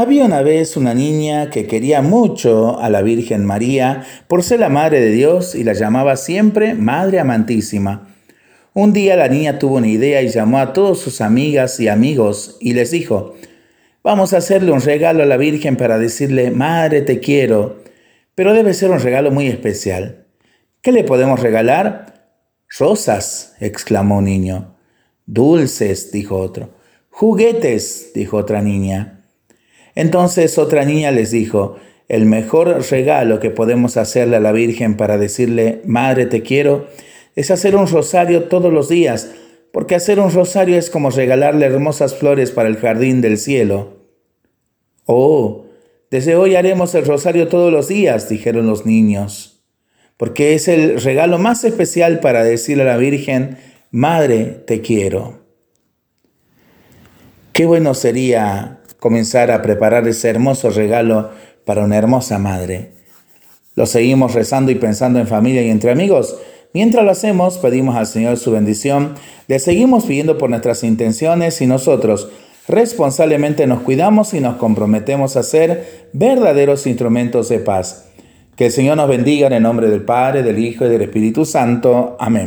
Había una vez una niña que quería mucho a la Virgen María por ser la Madre de Dios y la llamaba siempre Madre Amantísima. Un día la niña tuvo una idea y llamó a todas sus amigas y amigos y les dijo, vamos a hacerle un regalo a la Virgen para decirle, Madre, te quiero, pero debe ser un regalo muy especial. ¿Qué le podemos regalar? Rosas, exclamó un niño. Dulces, dijo otro. Juguetes, dijo otra niña. Entonces otra niña les dijo, el mejor regalo que podemos hacerle a la Virgen para decirle, Madre, te quiero, es hacer un rosario todos los días, porque hacer un rosario es como regalarle hermosas flores para el jardín del cielo. Oh, desde hoy haremos el rosario todos los días, dijeron los niños, porque es el regalo más especial para decirle a la Virgen, Madre, te quiero. Qué bueno sería comenzar a preparar ese hermoso regalo para una hermosa madre. Lo seguimos rezando y pensando en familia y entre amigos. Mientras lo hacemos, pedimos al Señor su bendición, le seguimos pidiendo por nuestras intenciones y nosotros responsablemente nos cuidamos y nos comprometemos a ser verdaderos instrumentos de paz. Que el Señor nos bendiga en el nombre del Padre, del Hijo y del Espíritu Santo. Amén.